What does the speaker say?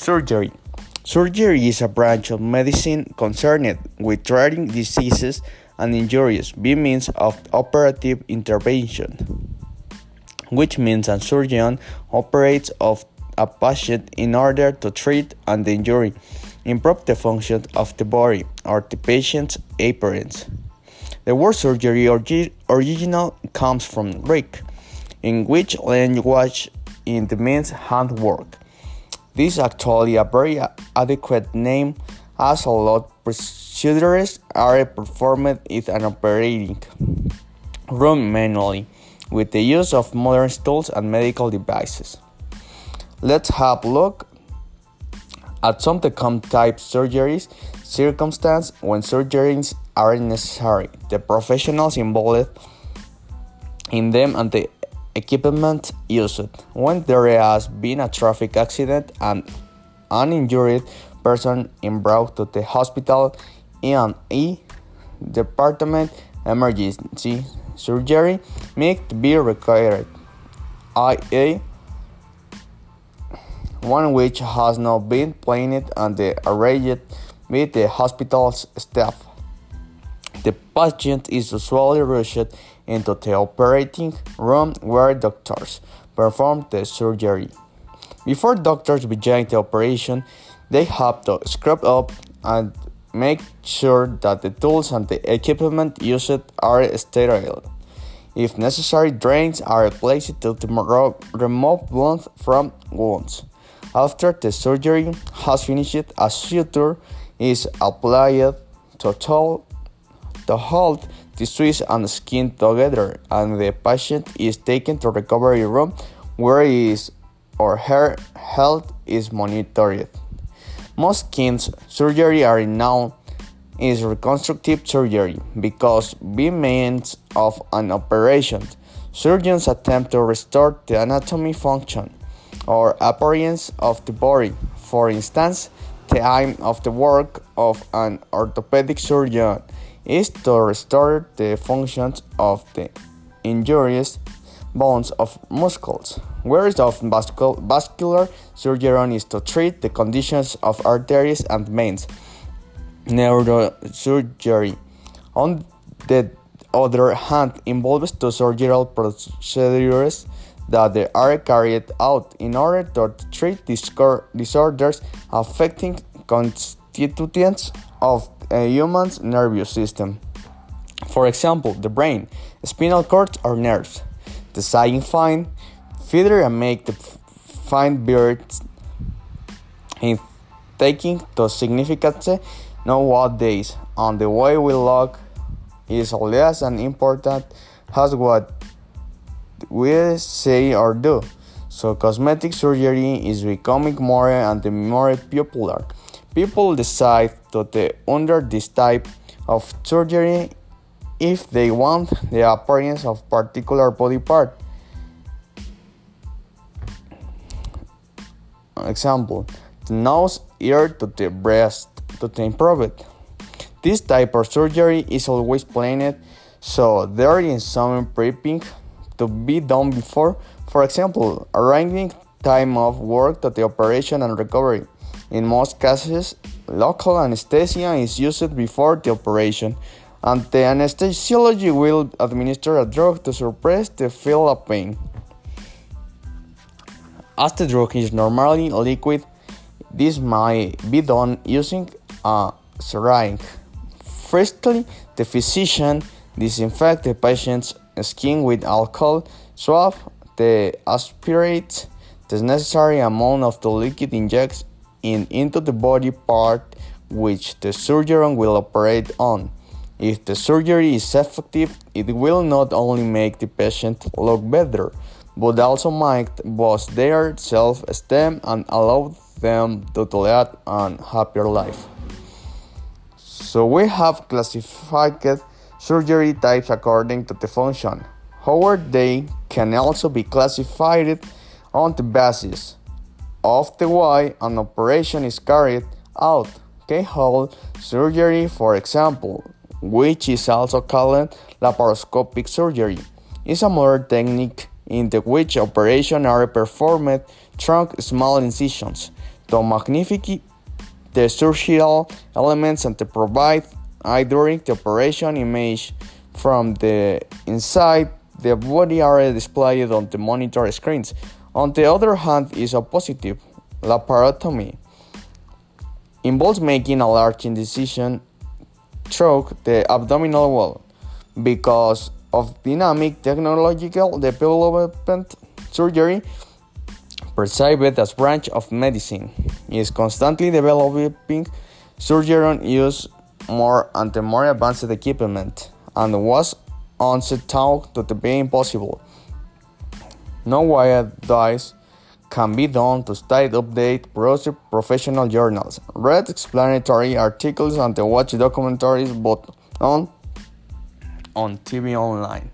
Surgery. Surgery is a branch of medicine concerned with treating diseases and injuries by means of operative intervention, which means a surgeon operates of a patient in order to treat an injury, improve the function of the body or the patient's appearance. The word surgery orgi- original comes from Greek, in which language it means handwork. This is actually a very adequate name as a lot procedures are performed in an operating room manually with the use of modern tools and medical devices. Let's have a look at some common type surgeries circumstances when surgeries are necessary, the professionals involved in them and the equipment used. When there has been a traffic accident and an injured person is brought to the hospital in E department, emergency surgery may be required. IA one which has not been planned and arranged with the hospital's staff. The patient is usually rushed into the operating room where doctors perform the surgery. Before doctors begin the operation, they have to scrub up and make sure that the tools and the equipment used are sterile. If necessary, drains are placed to remove blood from wounds. After the surgery has finished, a suture is applied to, to, to hold the tissue and skin together, and the patient is taken to recovery room where his or her health is monitored. Most skin surgery are known is reconstructive surgery because by means of an operation, surgeons attempt to restore the anatomy function or appearance of the body. For instance, the aim of the work of an orthopedic surgeon is to restore the functions of the injuries bones of muscles, whereas of vascular surgery is to treat the conditions of arteries and veins. Neurosurgery, on the other hand, involves two surgical procedures that are carried out in order to treat disorders affecting constituents of a human's nervous system. For example, the brain, spinal cord, or nerves. The saying fine, feather and make the fine birds in taking to significance nowadays, and the way we look is less and important as what we say or do. So cosmetic surgery is becoming more and more popular. People decide to the under this type of surgery if they want the appearance of particular body part. For example, the nose, ear to the breast to improve it. This type of surgery is always planned, so there is some prepping to be done before. For example, arranging time of work to the operation and recovery. In most cases, local anesthesia is used before the operation, and the anesthesiologist will administer a drug to suppress the feel of pain. As the drug is normally liquid, this might be done using a syringe. Firstly, the physician disinfects the patient's skin with alcohol, swab the aspirate the necessary amount of the liquid injects in into the body part which the surgeon will operate on. If the surgery is effective, it will not only make the patient look better, but also might boost their self-esteem and allow them to lead a happier life. So we have classified surgery types according to the function. However, they can also be classified on the basis of the way an operation is carried out. Keyhole surgery, for example, which is also called laparoscopic surgery, is a modern technique in the which operations are performed through small incisions to magnify the structural elements and to provide during the operation image from the inside the body are displayed on the monitor screens. On the other hand, is a positive laparotomy involves making a large incision through the abdominal wall. Because of dynamic technological development, surgery, perceived as branch of medicine, is constantly developing. Surgeons use more and more advanced equipment, and was onset thought to be impossible. Nowadays, can be done to study, update, professional journals, read explanatory articles, and watch documentaries both on on TV online.